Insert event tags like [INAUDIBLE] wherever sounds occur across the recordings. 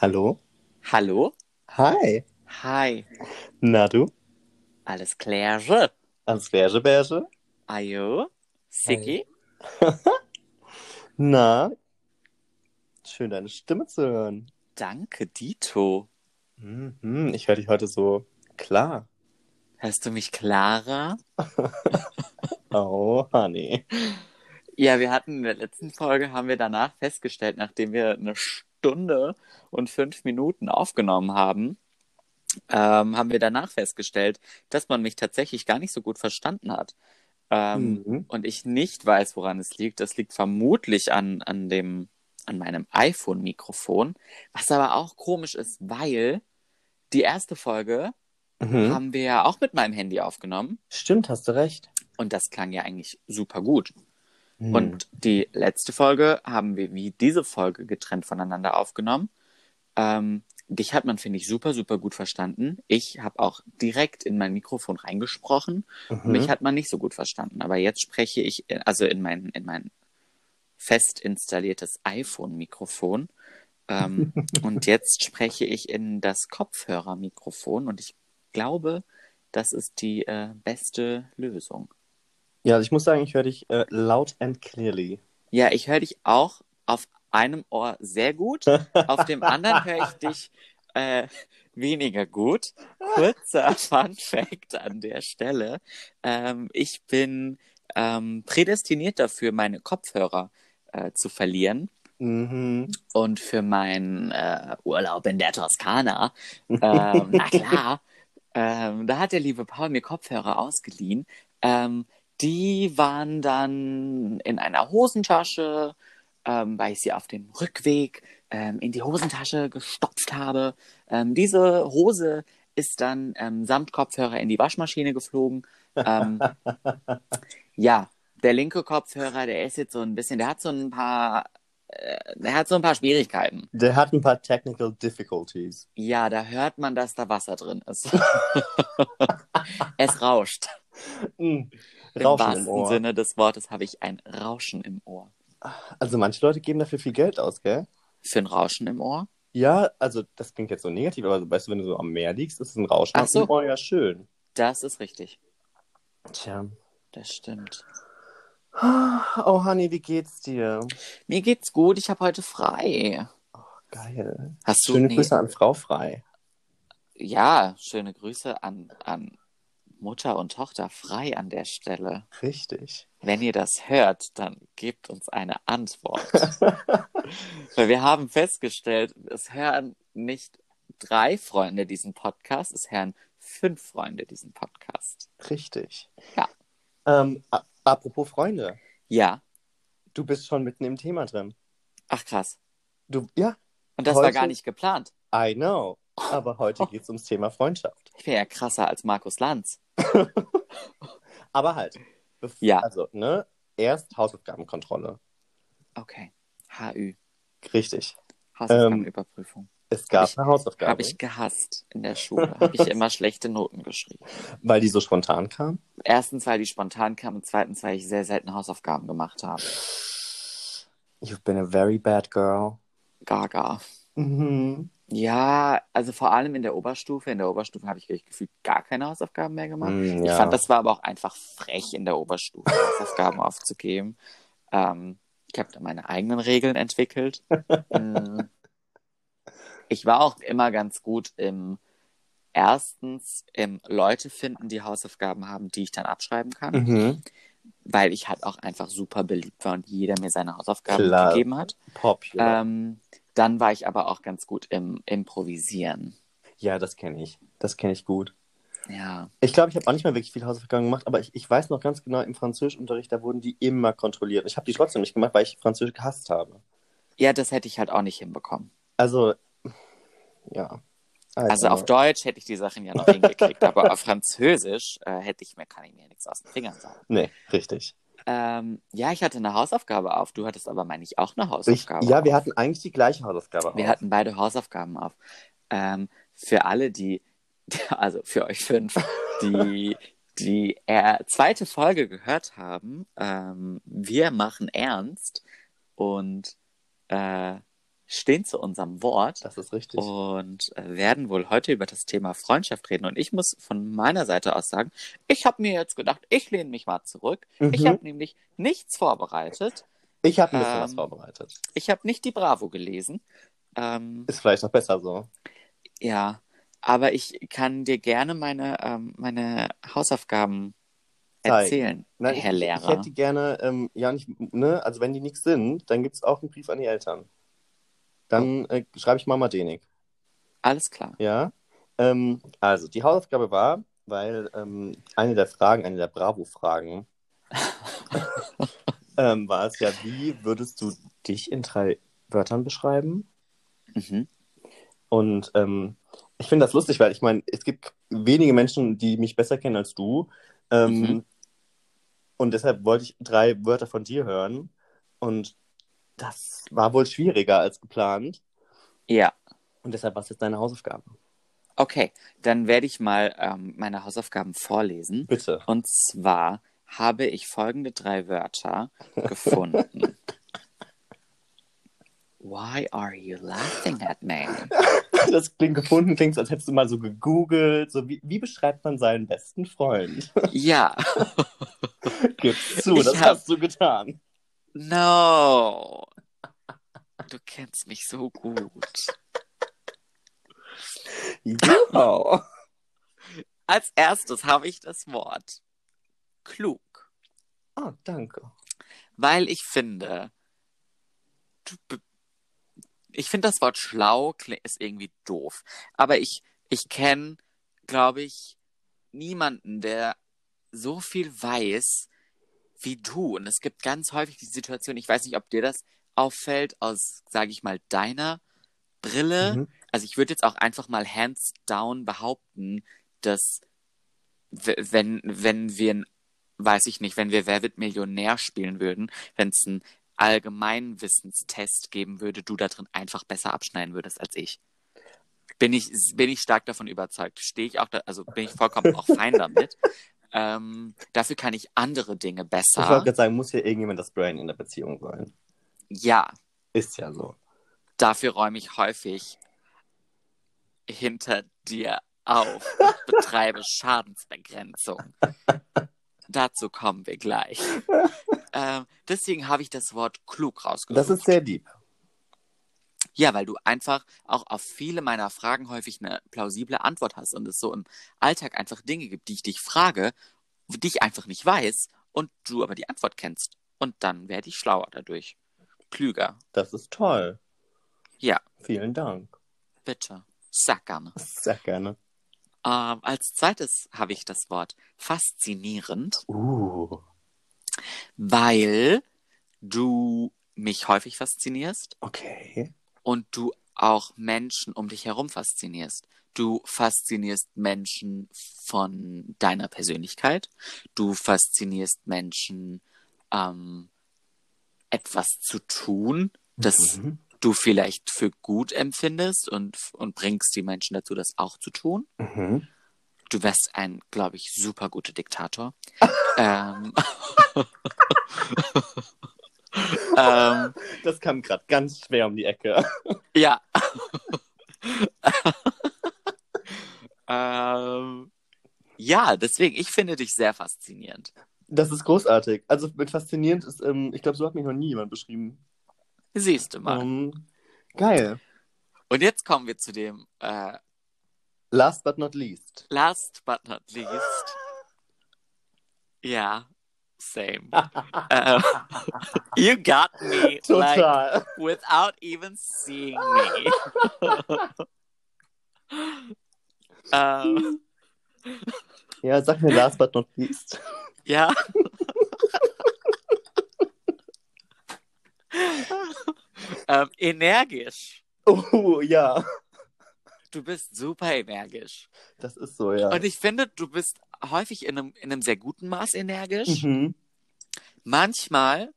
Hallo? Hallo? Hi. Hi. Na du? Alles klärge? Als Berge Berge? Ajo? Siki? [LAUGHS] Na? Schön deine Stimme zu hören. Danke, Dito. Mhm, ich höre dich heute so klar. Hörst du mich klarer? [LAUGHS] Oh, Honey. Ja, wir hatten in der letzten Folge, haben wir danach festgestellt, nachdem wir eine Stunde und fünf Minuten aufgenommen haben, ähm, haben wir danach festgestellt, dass man mich tatsächlich gar nicht so gut verstanden hat. Ähm, Mhm. Und ich nicht weiß, woran es liegt. Das liegt vermutlich an, an dem, an meinem iPhone-Mikrofon. Was aber auch komisch ist, weil die erste Folge Mhm. haben wir ja auch mit meinem Handy aufgenommen. Stimmt, hast du recht. Und das klang ja eigentlich super gut. Mhm. Und die letzte Folge haben wir wie diese Folge getrennt voneinander aufgenommen. Ähm, dich hat man, finde ich, super, super gut verstanden. Ich habe auch direkt in mein Mikrofon reingesprochen. Mhm. Mich hat man nicht so gut verstanden. Aber jetzt spreche ich, äh, also in mein, in mein fest installiertes iPhone-Mikrofon. Ähm, [LAUGHS] und jetzt spreche ich in das Kopfhörermikrofon und ich glaube, das ist die äh, beste Lösung. Ja, also ich muss sagen, ich höre dich äh, laut and clearly. Ja, ich höre dich auch auf einem Ohr sehr gut, [LAUGHS] auf dem anderen höre ich dich äh, weniger gut. Kurzer [LAUGHS] Fun Fact an der Stelle. Ähm, ich bin ähm, prädestiniert dafür, meine Kopfhörer äh, zu verlieren. Mhm. Und für meinen äh, Urlaub in der Toskana, [LAUGHS] ähm, na klar, ähm, da hat der liebe Paul mir Kopfhörer ausgeliehen. Ähm, die waren dann in einer Hosentasche, ähm, weil ich sie auf dem Rückweg ähm, in die Hosentasche gestopft habe. Ähm, diese Hose ist dann ähm, samt Kopfhörer in die Waschmaschine geflogen. Ähm, [LAUGHS] ja, der linke Kopfhörer, der ist jetzt so ein bisschen, der hat so ein paar, äh, der hat so ein paar Schwierigkeiten. Der hat ein paar Technical Difficulties. Ja, da hört man, dass da Wasser drin ist. [LAUGHS] [LAUGHS] es rauscht. Mhm. Im Rauschen im wahrsten Ohr. Sinne des Wortes habe ich ein Rauschen im Ohr. Also manche Leute geben dafür viel Geld aus, gell? Für ein Rauschen im Ohr? Ja, also das klingt jetzt so negativ, aber weißt du, wenn du so am Meer liegst, ist ein Rauschen Ach so. dem Ohr ja schön. Das ist richtig. Tja. Das stimmt. Oh, Honey, wie geht's dir? Mir geht's gut, ich habe heute frei. Geil. Hast du Schöne nee, Grüße an Frau Frei. Ja, schöne Grüße an, an Mutter und Tochter frei an der Stelle. Richtig. Wenn ihr das hört, dann gebt uns eine Antwort. [LAUGHS] Weil wir haben festgestellt, es hören nicht drei Freunde diesen Podcast, es hören fünf Freunde diesen Podcast. Richtig. Ja. Ähm, apropos Freunde, Ja. du bist schon mitten im Thema drin. Ach krass. Du, ja, Und das war Heute- gar nicht geplant. I know. Aber heute geht es ums Thema Freundschaft. Ich wäre ja krasser als Markus Lanz. [LAUGHS] Aber halt. Ja. Also, ne? Erst Hausaufgabenkontrolle. Okay. HÜ. Richtig. Hausaufgabenüberprüfung. Es gab Ich- eine Hausaufgabe, Habe ich gehasst in der Schule. Habe ich immer schlechte Noten geschrieben. [LAUGHS] weil die so spontan kam. Erstens, weil die spontan kamen und zweitens, weil ich sehr selten Hausaufgaben gemacht habe. You've been a very bad girl. Gaga. Mhm. Ja, also vor allem in der Oberstufe. In der Oberstufe habe ich gefühlt gar keine Hausaufgaben mehr gemacht. Mm, Ich ja. fand, das war aber auch einfach frech, in der Oberstufe Hausaufgaben [LAUGHS] aufzugeben. Ähm, ich habe da meine eigenen Regeln entwickelt. Mm. [LAUGHS] ich war auch immer ganz gut im erstens im Leute finden, die Hausaufgaben haben, die ich dann abschreiben kann, Mhm. weil ich halt auch einfach super beliebt war und jeder mir seine Hausaufgaben Klar. gegeben hat. Popular. Ähm, dann war ich aber auch ganz gut im Improvisieren. ja, das kenne ich. Das kenne ich gut. Ja. Ich glaube, ich habe auch nicht mal wirklich viel Hausaufgaben gemacht, aber ich, ich weiß noch ganz genau, im Französischunterricht, da wurden die immer kontrolliert. Ich habe die trotzdem nicht gemacht, weil ich Französisch gehasst habe. Ja, das hätte ich halt auch nicht hinbekommen. Also, ja. Also auf Deutsch hätte ich die Sachen ja noch hingekriegt, aber auf Französisch äh, hätte ich mir, kann ich mir nichts aus den Fingern sagen. Nee, richtig. Ähm, ja, ich hatte eine Hausaufgabe auf. Du hattest aber, meine ich, auch eine Ich, Hausaufgabe ja, wir auf. hatten eigentlich die gleiche Hausaufgabe. Wir auf. hatten beide Hausaufgaben auf. Ähm, für alle, die, [LAUGHS] also für euch fünf, die die äh, zweite Folge gehört haben, ähm, wir machen ernst und äh, stehen zu unserem Wort Das ist richtig. und äh, werden wohl heute über das Thema Freundschaft reden. Und ich muss von meiner Seite aus sagen, ich habe mir jetzt gedacht, ich lehne mich mal zurück. Ich Mhm. habe nämlich nichts vorbereitet. Ich habe ein bisschen was Ähm, vorbereitet. Ich habe nicht die Bravo gelesen. Ähm, Ist vielleicht auch besser so. ja, aber ich kann dir gerne meine, ähm, meine Hausaufgaben erzählen, Nein, Herr ich, Lehrer. Ich hätte die gerne, ähm, ja, nicht, ne, also wenn die nichts sind, dann gibt es auch einen Brief an die Eltern. Dann äh, schreibe ich Mama Denik. Alles klar. Ja. Ähm, also, die Hausaufgabe war, weil ähm, eine der Fragen, eine der Bravo-Fragen, [LAUGHS] ähm, war es ja, wie würdest du dich in drei Wörtern beschreiben? Mhm. Und ähm, ich finde das lustig, weil ich meine, es gibt wenige Menschen, die mich besser kennen als du. Ähm, Mhm. Und deshalb wollte ich drei Wörter von dir hören. Und das war wohl schwieriger als geplant. Ja, Und deshalb war es jetzt deine Hausaufgabe. okay. Dann werde ich mal ähm, meine Hausaufgaben vorlesen. Bitte. Und zwar habe ich folgende drei Wörter [LAUGHS] gefunden. Why are you laughing at me? [LAUGHS] Das klingt gefunden, klingt, als hättest du mal so gegoogelt. So, wie, wie beschreibt man seinen besten Freund? Ja, [LAUGHS] Gib's zu, Ich das hab- hast du getan. No. Du kennst mich so gut. Ja. Als erstes habe ich das Wort klug, Ah, danke. weil ich finde, ich finde das Wort schlau ist irgendwie doof, aber ich, ich kenne, glaube ich, niemanden, der so viel weiß wie du. Und es gibt ganz häufig die Situation, ich weiß nicht, ob dir das auffällt, aus, sage ich mal, deiner Brille. Mhm. Also ich würde jetzt auch einfach mal hands down behaupten, dass wenn, wenn wir, weiß ich nicht, wenn wir Wer wird Millionär spielen würden, wenn es einen Allgemeinwissenstest geben würde, du da drin einfach besser abschneiden würdest als ich. Bin ich, bin ich stark davon überzeugt. Stehe ich auch da, also bin ich vollkommen auch fein damit. [LAUGHS] Ähm, dafür kann ich andere Dinge Ich wollte besser. gerade sagen, muss hier irgendjemand das Brain in der Beziehung sein. Ja, Ist ja so. dafür räume ich häufig hinter dir auf [LAUGHS] und betreibe Schadensbegrenzung. [LAUGHS] Dazu kommen wir gleich. [LAUGHS] Ähm, deswegen habe ich das Wort klug rausgesucht. Das ist sehr deep. Ja, weil du einfach auch auf viele meiner Fragen häufig eine plausible Antwort hast und es so im Alltag einfach Dinge gibt, die ich dich frage, die ich einfach nicht weiß und du aber die Antwort kennst. Und dann werde ich schlauer dadurch. Klüger. Das ist toll. Ja, Vielen Dank. bitte. Sag gerne. Sehr gerne. Ähm, als zweites habe ich das Wort faszinierend, Uh, weil du mich häufig faszinierst okay. Und du auch Menschen um dich herum faszinierst. Du faszinierst Menschen von deiner Persönlichkeit. Du faszinierst Menschen, ähm, etwas zu tun, das Mhm. du vielleicht für gut empfindest und, und bringst die Menschen dazu, das auch zu tun. Mhm. Du wärst ein, glaube ich, super guter Diktator. [LAUGHS] ähm, [LAUGHS] ähm, [LAUGHS] Das kam gerade ganz schwer um die Ecke. [LAUGHS] ja. [LAUGHS] ähm, ja, deswegen, ich finde dich sehr faszinierend. Das ist großartig. Also mit faszinierend ist, ähm, ich glaube, so hat mich noch nie jemand beschrieben. Siehst du mal. Ähm, geil. Und jetzt kommen wir zu dem äh, Last but not least. last but not least. Ja, same. Ähm, [LAUGHS] you got me like Total. without even seeing me. ähm, [LAUGHS] Ja, sag mir last but not least. ja. ähm, [LAUGHS] energisch. Oh, ja. Du bist super energisch. Das ist so, ja. Und ich finde, du bist häufig in einem, in einem sehr guten Maß energisch. Mhm. Manchmal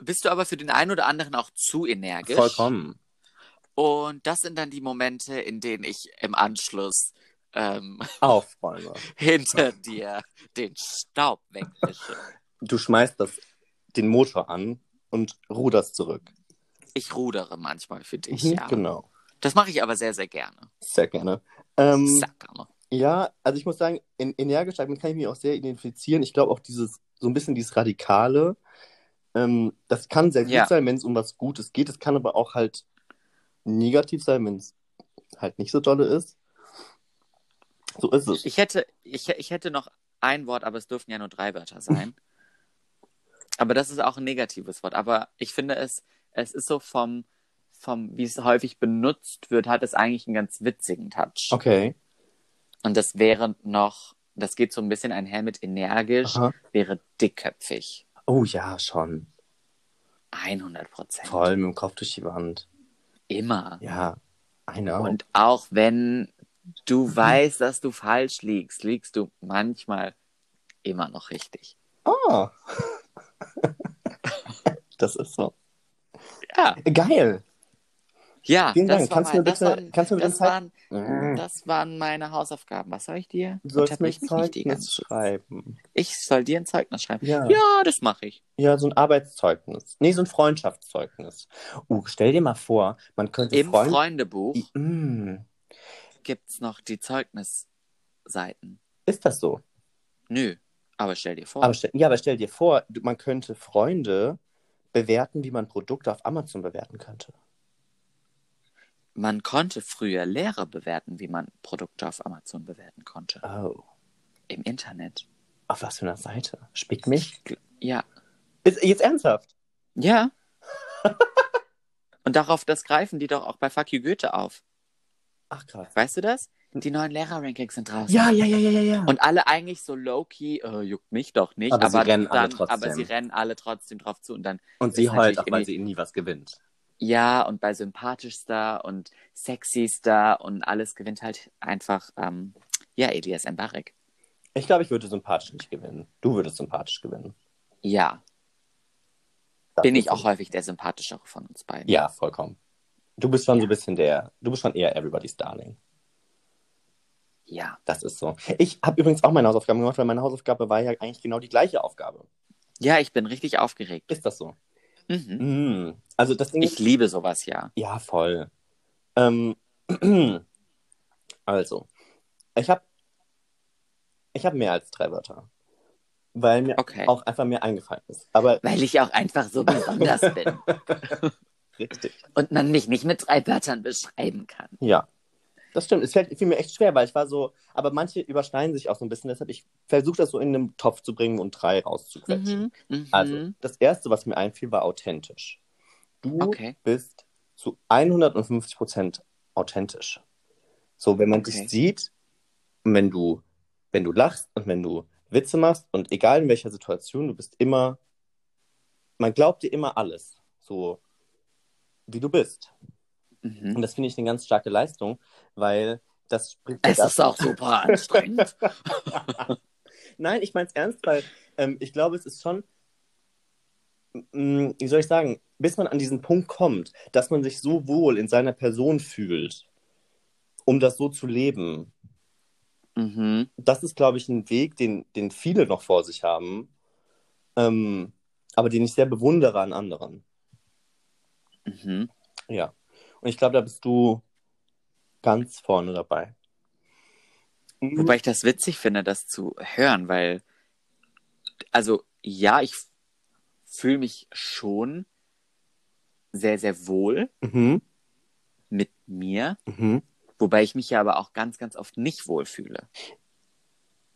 bist du aber für den einen oder anderen auch zu energisch. Vollkommen. Und das sind dann die Momente, in denen ich im Anschluss ähm, [LAUGHS] Aufräume. [LAUGHS] hinter dir den Staub wegwische. Du schmeißt das, den Motor an und ruderst zurück. Ich rudere manchmal für dich, Mhm, ja. Genau. Das mache ich aber sehr, sehr gerne. Sehr gerne. Ähm, Sehr gerne. Ja, also ich muss sagen, in, energisch damit kann ich mich auch sehr identifizieren. Ich glaube auch dieses, so ein bisschen dieses Radikale, ähm, das kann sehr gut Ja. sein, wenn es um was Gutes geht. Es kann aber auch halt negativ sein, wenn es halt nicht so dolle ist. So ist es. Ich hätte, ich, ich hätte noch ein Wort, aber es dürfen ja nur drei Wörter sein. [LAUGHS] aber das ist auch ein negatives Wort. Aber ich finde es, es ist so vom, vom, wie es häufig benutzt wird, hat es eigentlich einen ganz witzigen Touch. Okay. Und das wäre noch, das geht so ein bisschen einher mit energisch, Aha. wäre dickköpfig. Oh ja, schon. 100 Prozent. Voll mit dem Kopf durch die Wand. Immer. Ja, know. Und auch wenn du weißt, dass du falsch liegst, liegst du manchmal immer noch richtig. Ah. [LAUGHS] das ist so. Ja, Geil. Ja. Vielen das Dank. Kannst du mein- mir das bitte- waren, kannst du mir das, bitte waren, Mm. das waren meine Hausaufgaben. Was soll ich dir? Du sollst mir die Zeugnis Zeit. schreiben. Ich soll dir ein Zeugnis schreiben. Ja. Ja, das mache ich. Ja, so ein Arbeitszeugnis. Nee, so ein Freundschaftszeugnis. Uh, stell dir mal vor, man könnte Im Freund... Freundebuch Mm. gibt's noch die Zeugnisseiten. Ist das so? Nö, aber stell dir vor. Aber stell, ja, aber stell dir vor, du- man könnte Freunde bewerten, wie man Produkte auf Amazon bewerten könnte. Man konnte früher Lehrer bewerten, wie man Produkte auf Amazon bewerten konnte. Oh. Im Internet. Auf was für einer Seite? Spick mich? Ja. Ist jetzt ernsthaft? Ja. [LAUGHS] Und darauf, das greifen die doch auch bei Fuck You Goethe auf. Ach krass. Weißt du das? Die neuen Lehrer-Rankings sind draußen. Ja, ja, ja, ja, ja, ja. Und alle eigentlich so low-key, äh, juckt mich doch nicht. Aber sie rennen alle dann, trotzdem. Aber sie rennen alle trotzdem drauf zu. Und dann, Und sie heult auch, weil sie nie was gewinnt. Ja, und bei sympathischster und sexyster und alles gewinnt halt einfach, ähm, ja, Elias Mbarek. Ich glaube, ich würde sympathisch nicht gewinnen. Du würdest sympathisch gewinnen. Ja, Das bin ich auch häufig der sympathischere von uns beiden. Ja, vollkommen. Du bist schon so ein bisschen der, du bist schon eher Everybody's Darling. Ja. Das ist so. Ich habe übrigens auch meine Hausaufgaben gemacht, weil meine Hausaufgabe war ja eigentlich genau die gleiche Aufgabe. Ja, ich bin richtig aufgeregt. Ist das so? Mhm. Mm. Also das Ding Ich ist, liebe sowas ja. ja, voll. Ähm, [CLEARS THROAT] also, ich habe ich hab mehr als drei Wörter. Weil mir Okay. auch einfach mehr eingefallen ist. Aber Weil ich auch einfach so besonders bin [LAUGHS] richtig. und man mich nicht mit drei Wörtern beschreiben kann. Ja. Das stimmt. Es fällt, fiel mir echt schwer, weil ich war so, aber manche überschneiden sich auch so ein bisschen. Deshalb, ich versuche das so in einen Topf zu bringen und drei rauszuquetschen. Mhm. Mhm. Also, das erste, was mir einfiel, war authentisch. Du Okay. bist zu 150 Prozent authentisch. So, wenn man Okay. dich sieht wenn du, wenn du lachst und wenn du Witze machst und egal in welcher Situation, du bist immer, man glaubt dir immer alles. So, wie du bist. Mhm. Und das finde ich eine ganz starke Leistung, weil das spricht Es ist auch super anstrengend. [LAUGHS] Nein, ich meine es ernst, weil ähm, ich glaube, es ist schon, mh, wie soll ich sagen, bis man an diesen Punkt kommt, dass man sich so wohl in seiner Person fühlt, um das so zu leben. mhm. Das ist, glaube ich, ein Weg, den, den viele noch vor sich haben, ähm, aber den ich sehr bewundere an anderen. Mhm. Ja. Und ich glaube, da bist du ganz vorne dabei. Mhm. Wobei ich das witzig finde, das zu hören, weil, also ja, ich fühle mich schon sehr, sehr wohl Mhm. mit mir, Mhm. wobei ich mich ja aber auch ganz, ganz oft nicht wohlfühle.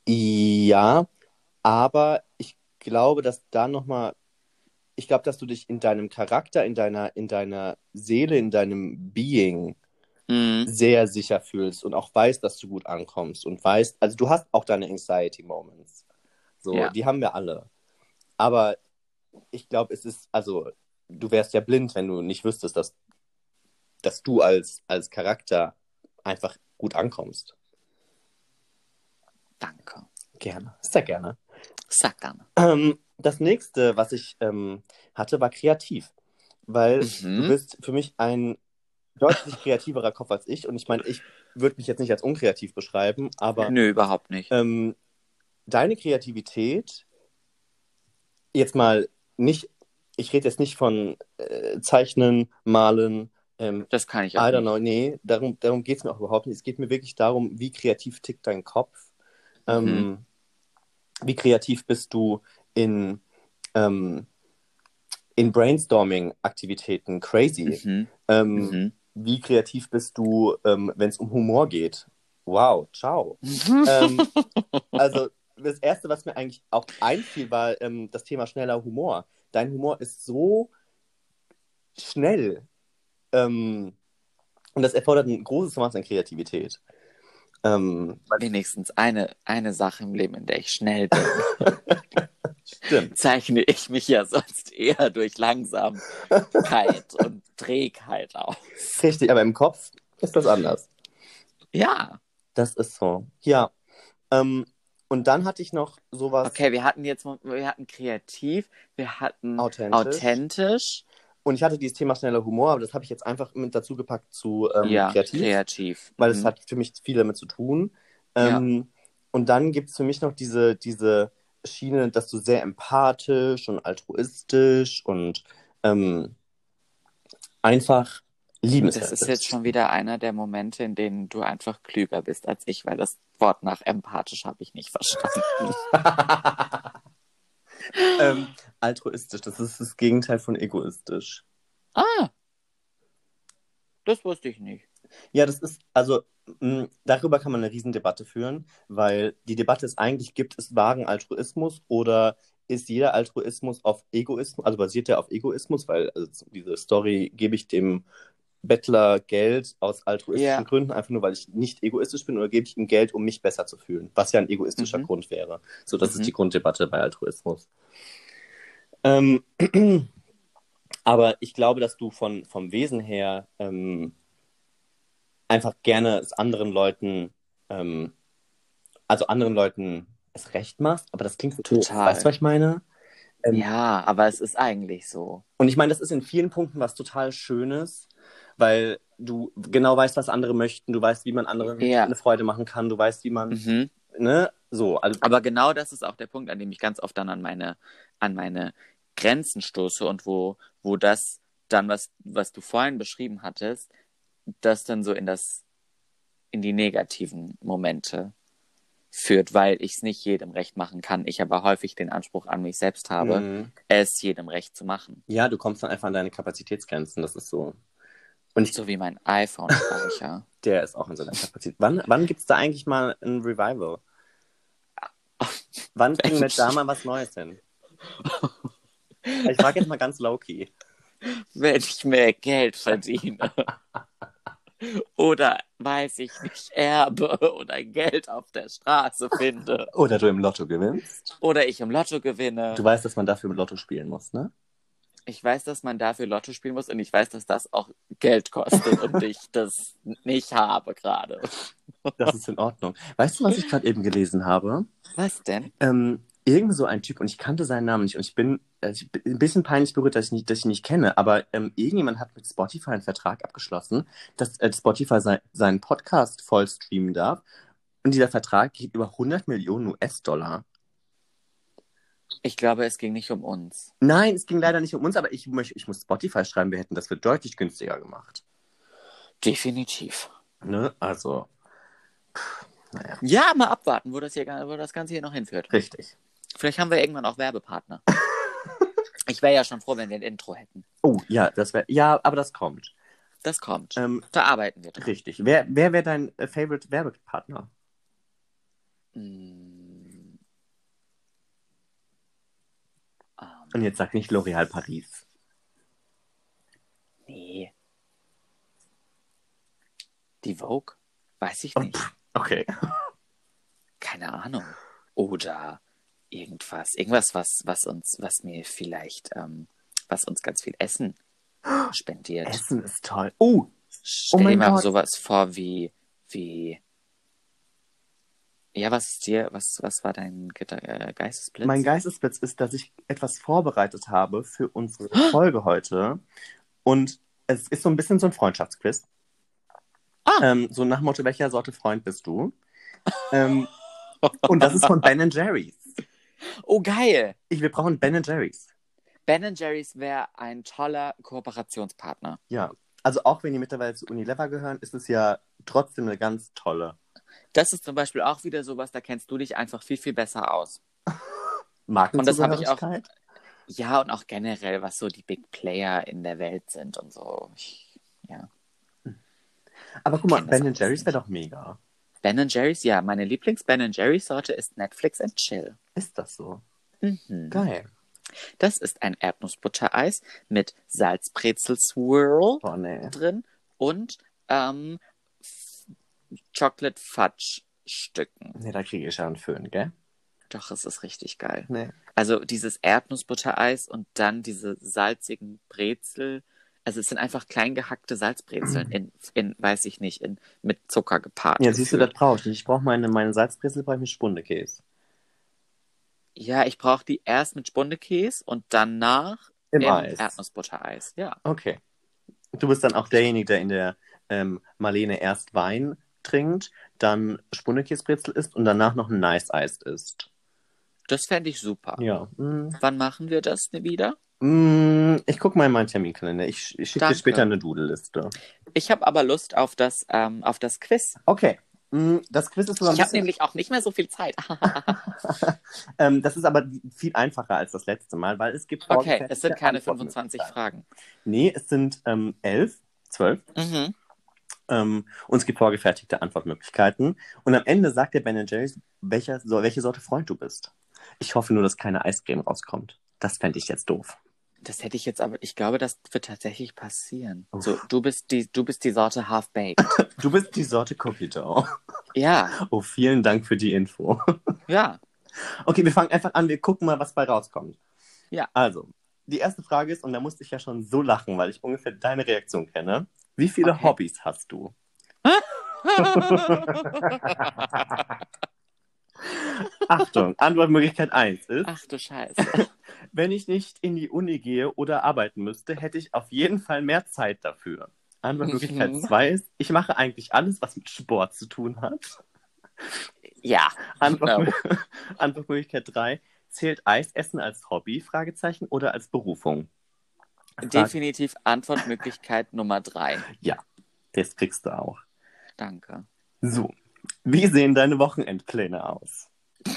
Ja, aber ich glaube, dass da nochmal, ich glaube, dass du dich in deinem Charakter, in deiner, in deiner Seele, in deinem Being Mhm. sehr sicher fühlst und auch weißt, dass du gut ankommst und weißt, also du hast auch deine Anxiety Moments. So, Ja. die haben wir alle. Aber ich glaube, es ist, also, du wärst ja blind, wenn du nicht wüsstest, dass, dass du als, als Charakter einfach gut ankommst. Danke. Gerne. Sehr gerne. Sag dann. Ähm, das nächste, was ich ähm, hatte, war kreativ. Weil Mhm. du bist für mich ein deutlich kreativerer Kopf als ich. Und ich meine, ich würde mich jetzt nicht als unkreativ beschreiben, aber Nö, überhaupt nicht. ähm, deine Kreativität, jetzt mal nicht ich rede jetzt nicht von äh, Zeichnen, Malen, ähm, Das kann ich I auch don't nicht. know, nee, darum, darum geht es mir auch überhaupt nicht. Es geht mir wirklich darum, wie kreativ tickt dein Kopf. Ähm, Mhm. wie kreativ bist du in, ähm, in Brainstorming-Aktivitäten? Crazy. Mhm. Ähm, Mhm. Wie kreativ bist du, ähm, wenn es um Humor geht? Wow, ciao. [LAUGHS] ähm, also das Erste, was mir eigentlich auch einfiel, war ähm, das Thema schneller Humor. Dein Humor ist so schnell ähm, und das erfordert ein großes Maß an Kreativität. Ähm, Wenigstens eine, eine Sache im Leben, in der ich schnell bin, [LAUGHS] stimmt. zeichne ich mich ja sonst eher durch Langsamkeit [LAUGHS] und Trägheit aus. Richtig, aber im Kopf ist das anders. Ja, Das ist so. Ja. Ähm, und dann hatte ich noch sowas okay, wir hatten jetzt, wir hatten kreativ, wir hatten authentisch. authentisch, Und ich hatte dieses Thema schneller Humor, aber das habe ich jetzt einfach mit dazu gepackt zu ähm, ja, kreativ. kreativ. weil Mhm. es hat für mich viel damit zu tun. Ähm, Und dann gibt es für mich noch diese, diese Schiene, dass du sehr empathisch und altruistisch und ähm, einfach liebenswert Das ist bist. jetzt schon wieder einer der Momente, in denen du einfach klüger bist als ich, weil das Wort nach empathisch habe ich nicht verstanden. [LAUGHS] [LAUGHS] ähm, altruistisch, das ist das Gegenteil von egoistisch. ah, das wusste ich nicht. Ja, das ist, also mh, darüber kann man eine Riesendebatte führen, weil die Debatte ist eigentlich, gibt es wahren Altruismus oder ist jeder Altruismus auf Egoismus, also basiert der auf Egoismus, weil also diese Story gebe ich dem Bettler Geld aus altruistischen Ja. Gründen, einfach nur weil ich nicht egoistisch bin, oder gebe ich ihm Geld, um mich besser zu fühlen, was ja ein egoistischer Mhm. Grund wäre. So, das Mhm. ist die Grunddebatte bei Altruismus. Ähm, [CLEARS THROAT] aber ich glaube, dass du von, vom Wesen her ähm, einfach gerne es anderen Leuten, ähm, also anderen Leuten es recht machst, aber das klingt so Total. Weißt du, was ich meine? Ähm, Ja, aber es ist eigentlich so. Und ich meine, das ist in vielen Punkten was total Schönes, weil du genau weißt, was andere möchten, du weißt, wie man anderen Ja. eine Freude machen kann, du weißt, wie man, Mhm. ne, so, also, Aber genau das ist auch der Punkt, an dem ich ganz oft dann an meine, an meine Grenzen stoße und wo, wo das dann, was, was du vorhin beschrieben hattest, das dann so in das, in die negativen Momente führt, weil ich es nicht jedem recht machen kann. Ich aber häufig den Anspruch an mich selbst habe, mhm. es jedem recht zu machen. ja, du kommst dann einfach an deine Kapazitätsgrenzen, das ist so. Und ich, So wie mein iPhone-Speicher. [LAUGHS] der ist auch in seiner Kapazität. Wann, wann gibt es da eigentlich mal ein Revival? Wann [LAUGHS] kriegen wir da mal was Neues hin? Ich frage jetzt mal ganz low-key. wenn ich mehr Geld verdiene. [LAUGHS] Oder weiß ich nicht, erbe oder Geld auf der Straße finde. Oder du im Lotto gewinnst. Oder ich im Lotto gewinne. Du weißt, dass man dafür Lotto spielen muss, ne? Ich weiß, dass man dafür Lotto spielen muss und ich weiß, dass das auch Geld kostet und [LAUGHS] ich das nicht habe gerade. Das ist in Ordnung. Weißt du, was ich gerade eben gelesen habe? Was denn? Ähm, irgend so ein Typ, und ich kannte seinen Namen nicht, und ich bin, äh, ich bin ein bisschen peinlich berührt, dass ich, nicht, dass ich ihn nicht kenne, aber ähm, irgendjemand hat mit Spotify einen Vertrag abgeschlossen, dass äh, Spotify sein, seinen Podcast voll streamen darf. Und dieser Vertrag geht über 100 Millionen US-Dollar. Ich glaube, es ging nicht um uns. Nein, es ging leider nicht um uns, aber ich, ich muss Spotify schreiben, wir hätten das für deutlich günstiger gemacht. Definitiv. Ne? Also, pff, naja, Ja, mal abwarten, wo das, hier, wo das Ganze hier noch hinführt. richtig. Vielleicht haben wir irgendwann auch Werbepartner. [LAUGHS] Ich wäre ja schon froh, wenn wir ein Intro hätten. Oh, ja, das wäre, ja, aber das kommt. Das kommt. Ähm, Da arbeiten wir dran. richtig. Wer, wer wäre dein äh, Favorite Werbepartner? Mm. Und jetzt sag nicht L'Oréal Paris. nee. Die Vogue? Weiß ich Oh, nicht. Okay. Keine Ahnung. Oder irgendwas. Irgendwas, was, was uns, was mir vielleicht, ähm, was uns ganz viel Essen [GASPS] spendiert. Essen ist toll. Oh, Stell Oh dir mal Gott. sowas vor wie, wie. Ja, was ist dir, was, was war dein Ge äh, Geistesblitz? mein Geistesblitz ist, dass ich etwas vorbereitet habe für unsere [GASPS] Folge heute. Und es ist so ein bisschen so ein Freundschaftsquiz. Ah. Ähm, so nach dem Motto, welcher Sorte Freund bist du? ähm, und das ist von Ben Jerry's. Oh, geil! Ich, wir brauchen Ben Jerry's. Ben Jerry's wäre ein toller Kooperationspartner. Ja. Also auch wenn die mittlerweile zu Unilever gehören, ist es ja trotzdem eine ganz tolle. Das ist zum Beispiel auch wieder sowas, da kennst du dich einfach viel, viel besser aus. [LAUGHS] Marken Und das habe ich auch- Ja, und auch generell, was so die Big Player in der Welt sind und so. Ich, ja. Aber guck mal, Ben Jerry's wäre doch mega. Ben Jerry's, ja, meine Lieblings-Ben Jerry's Sorte ist Netflix and Chill. Ist das so? Mhm. Geil. Das ist ein Erdnussbuttereis mit Salzbrezel-Swirl Oh, nee. drin und ähm, Chocolate Fudge Stücken. Nee, da kriege ich ja einen Föhn, gell? Doch, es ist richtig geil. Nee. Also dieses Erdnussbuttereis und dann diese salzigen Brezel. Also es sind einfach klein gehackte Salzbrezeln [CLEARS THROAT] in, in weiß ich nicht, in, mit Zucker gepaart. Ja, siehst du, das brauche ich nicht. Ich brauche meine, meine Salzbrezel, brauche ich mit Spundekäse. Ja, ich brauche die erst mit Spundekäse und danach Im im Eis. Erdnussbuttereis. Ja. Okay. Du bist dann auch derjenige, der in der ähm, Marlene erst Wein trinkt, dann Spundekäsebrezel isst und danach noch ein Nice-Eis isst. Das fände ich super. Ja. Mm. Wann machen wir das wieder? Mm, ich gucke mal in meinen Terminkalender. Ich, ich schicke dir später eine Doodle-Liste. Ich habe aber Lust auf das, ähm, auf das Quiz. Okay. Mm, Das Quiz ist ein Ich habe nämlich auch nicht mehr so viel Zeit. [LAUGHS] ähm, das ist aber viel einfacher als das letzte Mal, weil es gibt okay, es sind keine Antwortmöglichkeiten. 25 Fragen. Nee, es sind ähm, elf, zwölf. Mhm. Ähm, und es gibt vorgefertigte Antwortmöglichkeiten. Und am Ende sagt der Ben Jerry's, welcher, so, welche Sorte Freund du bist. Ich hoffe nur, dass keine Eiscreme rauskommt. Das fände ich jetzt doof. Das hätte ich jetzt aber, ich glaube, das wird tatsächlich passieren. Uff. So, du bist die, du bist die Sorte Half-Baked. [LAUGHS] Du bist die Sorte Cookie Dough. ja, Oh, vielen Dank für die Info. ja. Okay, wir fangen einfach an. Wir gucken mal, was bei rauskommt. Ja. Also, die erste Frage ist, und da musste ich ja schon so lachen, weil ich ungefähr deine Reaktion kenne. Wie viele Okay. Hobbys hast du? [LAUGHS] Achtung, Antwortmöglichkeit 1 ist, Ach du Scheiße. [LAUGHS] wenn ich nicht in die Uni gehe oder arbeiten müsste, hätte ich auf jeden Fall mehr Zeit dafür. Antwortmöglichkeit Mhm. 2 ist, ich mache eigentlich alles, was mit Sport zu tun hat. Ja. Antwort, [LAUGHS] Antwortmöglichkeit 3, zählt Eisessen als Hobby, Fragezeichen, oder als Berufung? Definitiv Antwortmöglichkeit [LAUGHS] Nummer drei. Das kriegst du auch. Danke. So, wie sehen deine Wochenendpläne aus? [LAUGHS]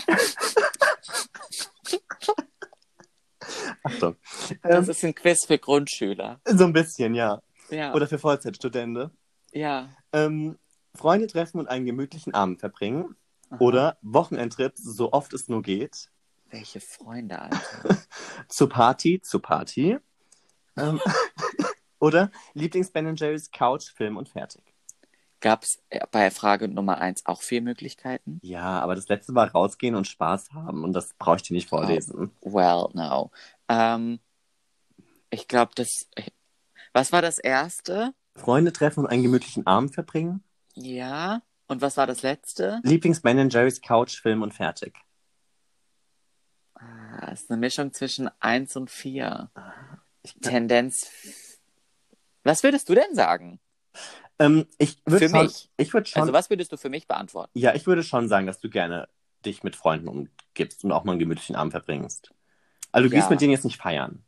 Achtung. Das Ähm, ist ein Quiz für Grundschüler. so ein bisschen, ja. Ja. Oder für Vollzeitstudenten. ja. Ähm, Freunde treffen und einen gemütlichen Abend verbringen. Aha. Oder Wochenendtrips, so oft es nur geht. Welche Freunde, Alter. [LAUGHS] Zur Party, zur Party. Ähm, [LAUGHS] oder Lieblings Ben Jerry's Couch, Film und fertig. Gab es äh, bei Frage Nummer 1 auch vier Möglichkeiten? Ja, aber das letzte war rausgehen und Spaß haben und das brauche ich dir nicht vorlesen. Oh, well, no. Ähm, ich glaube, das. Äh, was war das erste? Freunde treffen und einen gemütlichen Abend verbringen. Ja. Und was war das letzte? Lieblings Ben Jerry's Couch, Film und fertig. Ah, ist eine Mischung zwischen 1 und 4. Tendenz. Was würdest du denn sagen? ähm, ich würde Für schon, mich. ich würde schon, Also, was würdest du für mich beantworten? ja, ich würde schon sagen, dass du gerne dich mit Freunden umgibst und auch mal einen gemütlichen Abend verbringst. Also du Ja. gehst mit denen jetzt nicht feiern,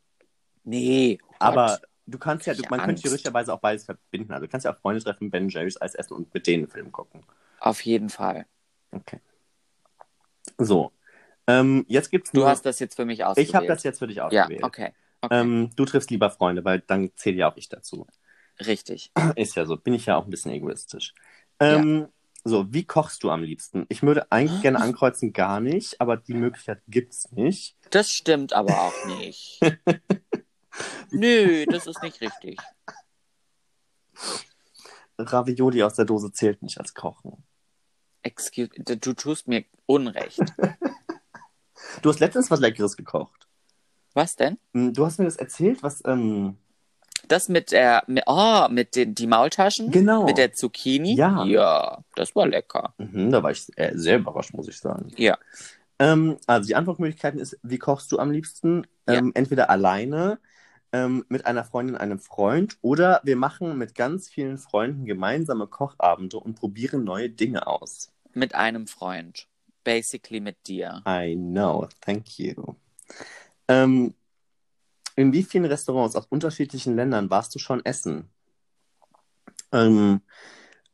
Nee. oh aber du kannst ja, du, man könnte theoretischerweise auch beides verbinden. Also du kannst ja auch Freunde treffen, Ben Jerry's Eis essen und mit denen einen Film gucken. Auf jeden Fall. Okay. So, ähm, jetzt gibt's Du nur, hast das jetzt für mich ausgewählt. ich habe das jetzt für dich Ja, ausgewählt. okay. Okay. Ähm, du triffst lieber Freunde, weil dann zähle ja auch ich dazu. Richtig. [CLEARS THROAT] Ist ja so, bin ich ja auch ein bisschen egoistisch. Ähm, So, wie kochst du am liebsten? Ich würde eigentlich gerne ankreuzen, gar nicht, aber die Möglichkeit gibt's nicht. Das stimmt aber auch nicht. [LAUGHS] Nö, das ist nicht richtig. Ravioli aus der Dose zählt nicht als Kochen. Excuse, du tust mir Unrecht. [LAUGHS] Du hast letztens was Leckeres gekocht. Was denn? Hm, Du hast mir das erzählt, was, ähm, Das mit der, mit, oh, mit den die Maultaschen? genau. Mit der Zucchini? Ja. Ja, das war lecker. Mhm, da war ich äh, sehr überrascht, muss ich sagen. Ja. Ähm, also die Antwortmöglichkeiten ist, wie kochst du am liebsten? Ja. Ähm, Entweder alleine, ähm, mit einer Freundin, einem Freund oder wir machen mit ganz vielen Freunden gemeinsame Kochabende und probieren neue Dinge aus. Mit einem Freund. Basically mit dir. I know, thank you. Ähm, In wie vielen Restaurants aus unterschiedlichen Ländern warst du schon essen? Ähm,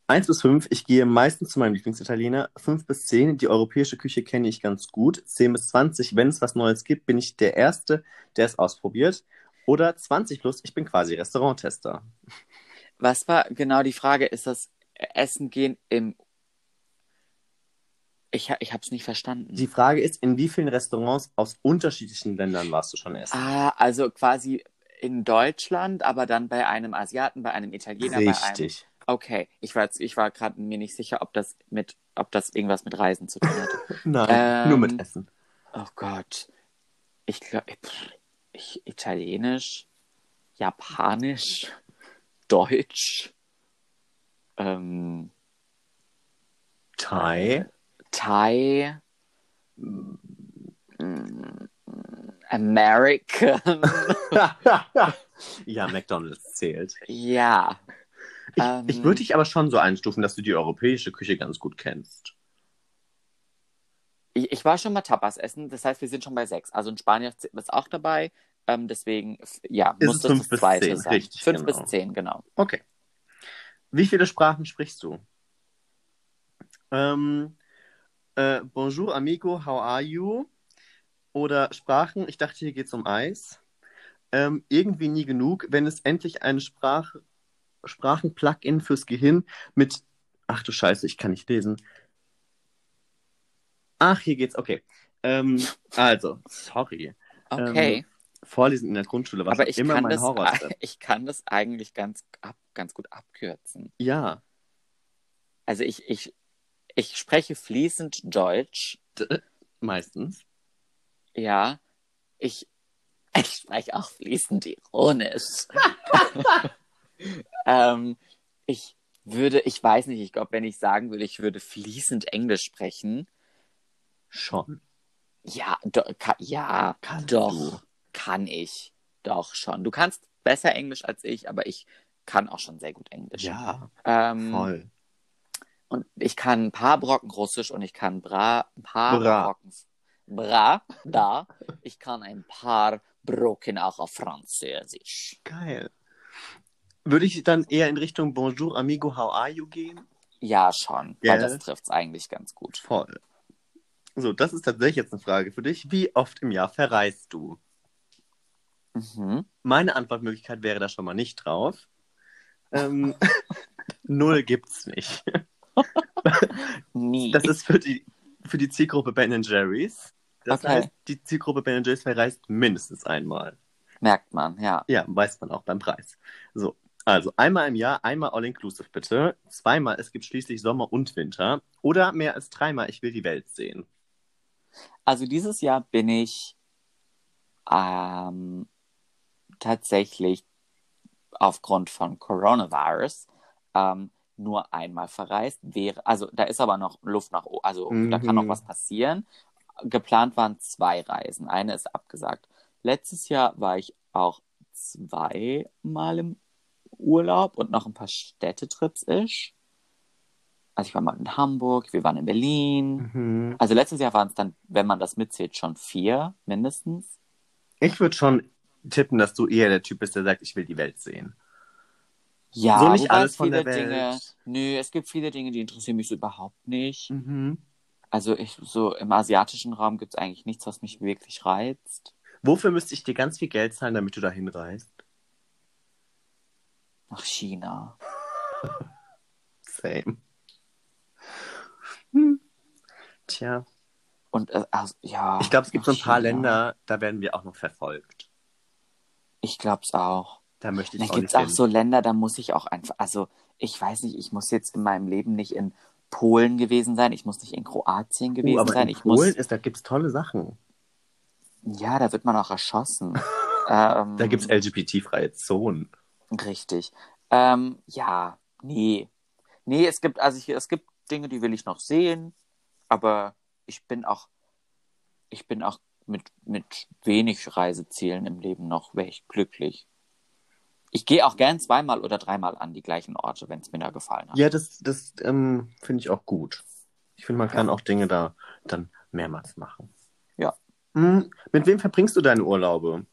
1 bis 5, ich gehe meistens zu meinem Lieblingsitaliener. 5 bis 10, die europäische Küche kenne ich ganz gut. 10 bis 20, wenn es was Neues gibt, bin ich der Erste, der es ausprobiert. Oder 20 plus, ich bin quasi Restauranttester. Was war genau die Frage? Ist das Essen gehen im. Ich, ich habe es nicht verstanden. Die Frage ist, in wie vielen Restaurants aus unterschiedlichen Ländern warst du schon essen? Ah, also quasi in Deutschland, aber dann bei einem Asiaten, bei einem Italiener, bei einem. Richtig. Okay, ich war, jetzt- ich war gerade mir nicht sicher, ob das mit, ob das irgendwas mit Reisen zu tun hatte. [LAUGHS] Nein, Ähm, nur mit Essen. Oh Gott. Ich glaube, ich, Italienisch, Japanisch, Deutsch, ähm, Thai. Thai, mm, American. [LAUGHS] ja, McDonalds zählt. ja. Ich, Ähm. ich würde dich aber schon so einstufen, dass du die europäische Küche ganz gut kennst. Ich, ich war schon mal Tapas essen, das heißt, wir sind schon bei sechs. Also in Spanien ist auch dabei. Ähm, deswegen, ja, Ist muss es das fünf das bis zweite zehn, sein. richtig, Fünf genau. bis zehn, genau. Okay. Wie viele Sprachen sprichst du? Ähm, äh, bonjour, amigo, how are you? Oder Sprachen, ich dachte, hier geht es um Eis. Ähm, irgendwie nie genug, wenn es endlich eine Sprach Sprachen-Plugin fürs Gehirn mit. Ach du Scheiße, ich kann nicht lesen. Ach, hier geht's, okay. Ähm, also, sorry. Okay. Ähm, Vorlesen in der Grundschule war Aber schon ich immer mein das, Horror. [LAUGHS] ich kann das eigentlich ganz, ab, ganz gut abkürzen. Ja. Also ich, ich, ich spreche fließend Deutsch. Meistens. Ja. Ich, [LAUGHS] ich spreche auch fließend ironisch. [LAUGHS] ähm, ich würde, ich weiß nicht, ich glaube, wenn ich sagen würde, ich würde fließend Englisch sprechen, Schon. ja, do, ka, ja, Kannst doch, du. kann ich. Doch schon. Du kannst besser Englisch als ich, aber ich kann auch schon sehr gut Englisch. Ja, Ähm, voll. Und ich kann ein paar Brocken Russisch und ich kann bra, ein paar Bra. Brocken. Bra, da. Ich kann ein paar Brocken auch auf Französisch. Geil. Würde ich dann eher in Richtung Bonjour, amigo, how are you gehen? Ja, schon. Gell? Weil das trifft es eigentlich ganz gut. Voll. So, das ist tatsächlich jetzt eine Frage für dich. Wie oft im Jahr verreist du? Mhm. Meine Antwortmöglichkeit wäre da schon mal nicht drauf. Ähm, [LAUGHS] null gibt's nicht. [LAUGHS] Nie. Das ist für die, für die Zielgruppe Ben Jerry's. Das Okay. heißt, die Zielgruppe Ben Jerry's verreist mindestens einmal. Merkt man, ja. Ja, weiß man auch beim Preis. So, also einmal im Jahr, einmal all-inclusive bitte. Zweimal, es gibt schließlich Sommer und Winter. Oder mehr als dreimal, ich will die Welt sehen. Also dieses Jahr bin ich ähm, tatsächlich aufgrund von Coronavirus ähm, nur einmal verreist. Wäre, also da ist aber noch Luft nach oben, also da kann noch Mhm. was passieren. Geplant waren zwei Reisen. Eine ist abgesagt. Letztes Jahr war ich auch zweimal im Urlaub und noch ein paar Städtetrips ish. Also ich war mal in Hamburg, wir waren in Berlin. Mhm. Also letztes Jahr waren es dann, wenn man das mitzählt, schon vier mindestens. Ich würde schon tippen, dass du eher der Typ bist, der sagt, ich will die Welt sehen. Ja, So nicht alles es von viele der Welt. Dinge. Nö, es gibt viele Dinge, die interessieren mich so überhaupt nicht. Mhm. Also ich so im asiatischen Raum gibt es eigentlich nichts, was mich wirklich reizt. Wofür müsste ich dir ganz viel Geld zahlen, damit du dahin reist? Nach China. [LAUGHS] Same. Hm. Tja, Und äh, also, ja. ich glaube, es gibt so ein paar China. Länder, da werden wir auch noch verfolgt. Ich glaube es auch. Da möchte ich Da auch es auch so Länder, da muss ich auch einfach, also ich weiß nicht, ich muss jetzt in meinem Leben nicht in Polen gewesen sein, ich muss nicht in Kroatien gewesen Uh, aber sein, in ich Polen muss, ist, da gibt's tolle Sachen. ja, da wird man auch erschossen. [LAUGHS] ähm, Da gibt's LGBT-freie Zonen. Richtig. Ähm, ja, nee. Nee, es gibt, also ich, es gibt Dinge, die will ich noch sehen, aber ich bin auch, ich bin auch mit, mit wenig Reisezielen im Leben noch recht glücklich. Ich gehe auch gern zweimal oder dreimal an die gleichen Orte, wenn es mir da gefallen hat. Ja, das, das ähm, finde ich auch gut. Ich finde, man kann auch Dinge da dann mehrmals machen. Ja. Hm, mit wem verbringst du deine Urlaube?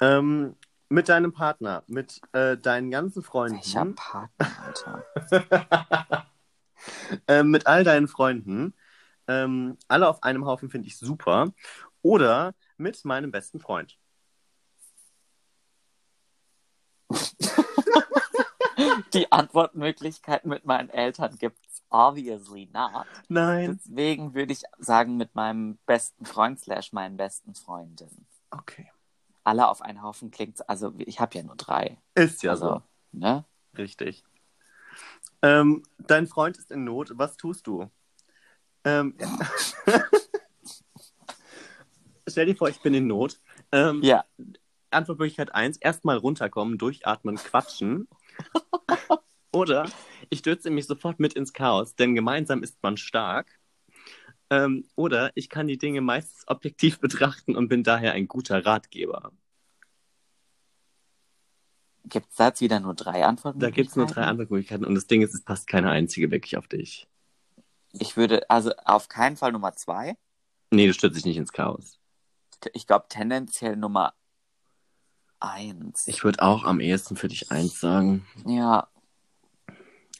Ähm, mit deinem Partner, mit äh, deinen ganzen Freunden. Welcher Partner, Alter? [LAUGHS] ähm, mit all deinen Freunden. Ähm, alle auf einem Haufen finde ich super. Oder mit meinem besten Freund. Die Antwortmöglichkeit mit meinen Eltern gibt's obviously not. Nein. Deswegen würde ich sagen, mit meinem besten Freund slash meinen besten Freundin. Okay. Alle auf einen Haufen klingt, also ich habe ja nur drei. Ist ja also, ne? so. Richtig. Ähm, dein Freund ist in Not. Was tust du? Ähm, [LAUGHS] Stell dir vor, ich bin in Not. Ähm, Ja. Antwortmöglichkeit 1, erstmal runterkommen, durchatmen, quatschen. [LAUGHS] Oder ich stürze mich sofort mit ins Chaos, denn gemeinsam ist man stark. Ähm, oder ich kann die Dinge meistens objektiv [LAUGHS] betrachten und bin daher ein guter Ratgeber. Gibt es da jetzt wieder nur drei Antworten? Da gibt es nur drei Antwortmöglichkeiten und das Ding ist, es passt keine einzige wirklich auf dich. Ich würde, also auf keinen Fall Nummer zwei. Nee, du stürzt dich nicht ins Chaos. Ich glaube tendenziell Nummer eins. Ich würde auch am ehesten für dich eins sagen. ja,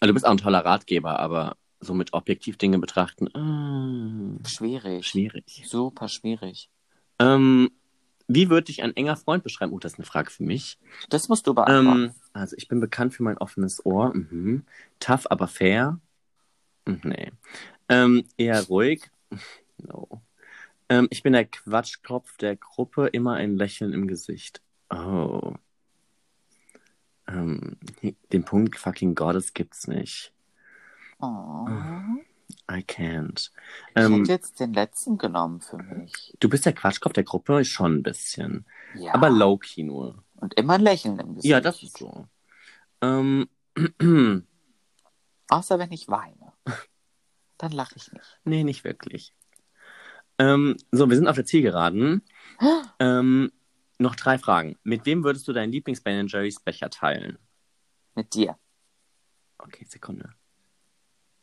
Also du bist auch ein toller Ratgeber, aber so mit objektiv Dinge betrachten, äh, schwierig. schwierig. Super schwierig. Ähm, wie würde dich ein enger Freund beschreiben? Oh, das ist eine Frage für mich. Das musst du beantworten. Ähm, also ich bin bekannt für mein offenes Ohr. Mhm. Tough, aber fair. Mhm, Nee. Ähm, eher ruhig. [LAUGHS] No. Ähm, ich bin der Quatschkopf der Gruppe, immer ein Lächeln im Gesicht. Oh. Ähm, den Punkt fucking Gottes gibt's nicht. oh. I can't. Ich Ähm, hätte jetzt den letzten genommen für mich. du bist der Quatschkopf der Gruppe, schon ein bisschen. Ja. Aber low-key nur. Und immer ein Lächeln im Gesicht. Ja, das ist so. Ähm, [CLEARS THROAT] Außer wenn ich weine. Dann lache ich nicht. nee, nicht wirklich. Ähm, so, wir sind auf der Zielgeraden. Ähm, noch drei Fragen. Mit wem würdest du deinen Lieblings-Ben Jerry's Becher teilen? Mit dir. Okay, Sekunde.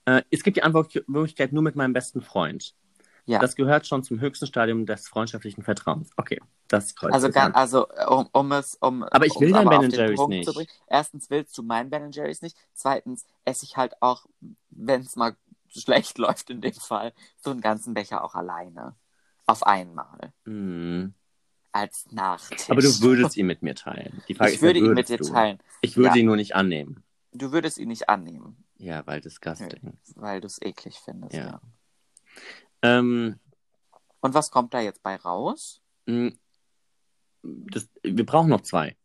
Äh, es gibt die Antwortmöglichkeit nur mit meinem besten Freund. Ja. Das gehört schon zum höchsten Stadium des freundschaftlichen Vertrauens. Okay, das kreuzt Also, an. also um, um es, um, Aber ich will dein Ben Jerry's Punkt nicht. bringen. Erstens willst du mein Ben Jerry's nicht. Zweitens esse ich halt auch, wenn es mal schlecht [LAUGHS] läuft in dem Fall, so einen ganzen Becher auch alleine. Auf einmal. Hm. Als Nachtisch. Aber du würdest [LAUGHS] ihn mit mir teilen. Die Frage ich ist, würde ihn mit dir du? teilen. Ich würde Ja. ihn nur nicht annehmen. Du würdest ihn nicht annehmen, Ja, weil disgusting. weil du es eklig findest. Ja. Ja. Ähm, Und was kommt da jetzt bei raus? mh, das, wir brauchen noch zwei.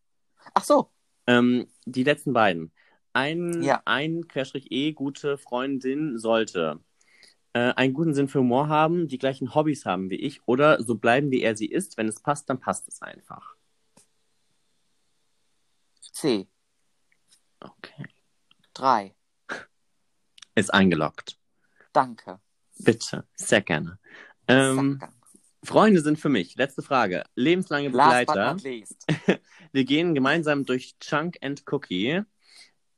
Ach so. Ähm, die letzten beiden. Ein, Ja. ein Querstrich E gute Freundin sollte äh, einen guten Sinn für Humor haben, die gleichen Hobbys haben wie ich oder so bleiben, wie er sie ist. Wenn es passt, dann passt es einfach. C. Okay. Drei. [LAUGHS] Ist eingeloggt. Danke. Bitte. Sehr gerne. Ähm, Danke. Freunde sind für mich. Letzte Frage. Lebenslange Begleiter. [LAUGHS] Wir gehen gemeinsam durch Chunk and Cookie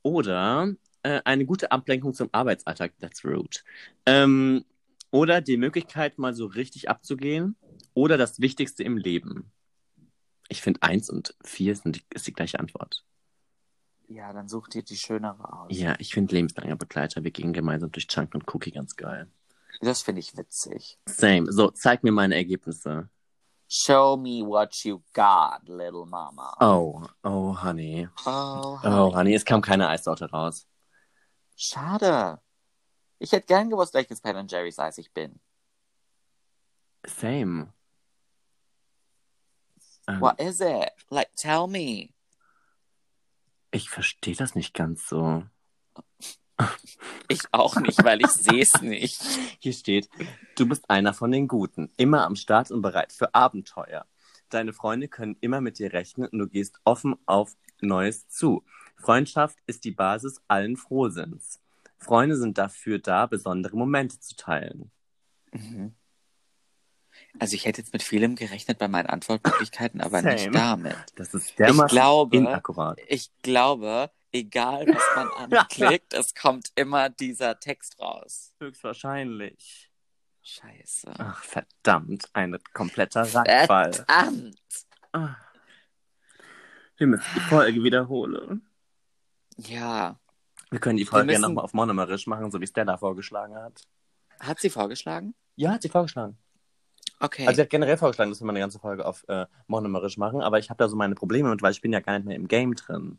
oder äh, eine gute Ablenkung zum Arbeitsalltag. That's rude. Ähm, oder die Möglichkeit, mal so richtig abzugehen. Oder das Wichtigste im Leben. Ich finde, eins und vier sind die, ist die gleiche Antwort. Ja, dann such dir die schönere aus. Ja, ich finde lebenslanger Begleiter. Wir gehen gemeinsam durch Chunk und Cookie ganz geil. Das finde ich witzig. Same. So, zeig mir meine Ergebnisse. Show me what you got, little mama. Oh, oh, honey. Oh, Oh, honey, es kam keine Eissorte raus. Schade. Ich hätte gern gewusst, welches Ben Jerry's Eis ich bin. Same. Ähm, What is it? Like, tell me. Ich verstehe das nicht ganz so. Ich auch nicht, weil ich sehe es nicht. Hier steht, du bist einer von den Guten, immer am Start und bereit für Abenteuer. Deine Freunde können immer mit dir rechnen und du gehst offen auf Neues zu. Freundschaft ist die Basis allen Frohsinns. Freunde sind dafür da, besondere Momente zu teilen. Mhm. Also ich hätte jetzt mit vielem gerechnet bei meinen Antwortmöglichkeiten, aber Same. nicht damit. Das ist Ich dermaßen glaube, inakkurat. ich glaube, egal was man [LAUGHS] anklickt, es kommt immer dieser Text raus. Höchstwahrscheinlich. Scheiße. Ach, verdammt, ein kompletter Reinfall. Verdammt. Ah. Wir müssen die Folge wiederholen. Ja. Wir können die Folge ja müssen- nochmal auf Monomerisch machen, so wie Stella vorgeschlagen hat. Hat sie vorgeschlagen? Ja, hat sie vorgeschlagen. Okay. Also sie hat generell vorgeschlagen, dass wir mal eine ganze Folge auf äh, Monomerisch machen, aber ich habe da so meine Probleme mit, weil ich bin ja gar nicht mehr im Game drin.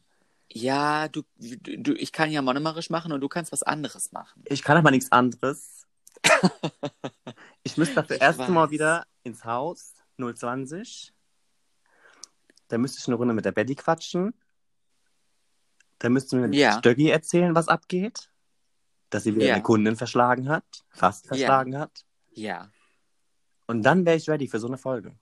ja, du, du, ich kann ja monomerisch machen und du kannst was anderes machen. Ich kann aber nichts anderes. ich müsste dafür Ich erst weiß. mal wieder ins Haus 020. Da müsste ich eine Runde mit der Betty quatschen. Da müsste mir Ja. Stöcki erzählen, was abgeht. Dass sie wieder Ja. eine Kundin verschlagen hat, fast verschlagen hat. Ja. Und dann wäre ich ready für so eine Folge.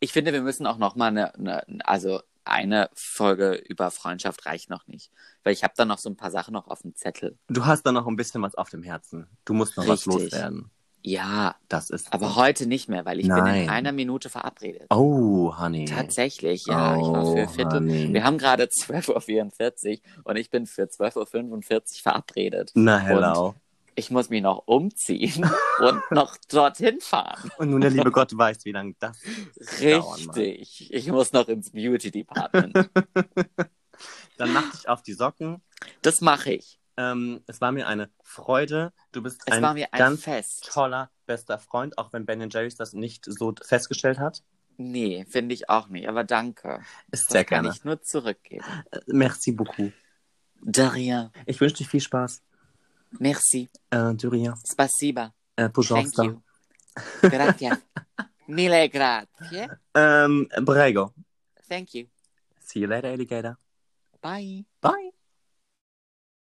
Ich finde, wir müssen auch noch mal eine, eine also eine Folge über Freundschaft reicht noch nicht, weil ich habe da noch so ein paar Sachen noch auf dem Zettel. Du hast da noch ein bisschen was auf dem Herzen. Du musst noch was Richtig. loswerden. Ja, Das ist. aber heute nicht mehr, weil ich bin Nein. in einer Minute verabredet. Oh, Honey. Tatsächlich, ja. ich war für Oh, Viertel. honey. Wir haben gerade [LAUGHS] 12.44 Uhr und ich bin für 12.45 Uhr verabredet. Na, hello. Ich muss mich noch umziehen [LAUGHS] und noch dorthin fahren. Und nun der liebe Gott weiß, wie lange das. Richtig. Ich muss noch ins Beauty Department. [LAUGHS] Dann mach dich auf die Socken. Das mache ich. Ähm, es war mir eine Freude. Du bist Es ein ein ganz Fest. toller, bester Freund, auch wenn Ben Jerry's das nicht so festgestellt hat. Nee, finde ich auch nicht, aber danke. Ist Das sehr kann gerne. ich nur zurückgeben. Äh, Merci beaucoup. Daria, Ich wünsche dir viel Spaß. merci, Äh, de rien. spasiba, Äh, thank you, gracias, [LAUGHS] mille grazie, Ähm, Brego. thank you, See you later, Alligator. bye. Bye.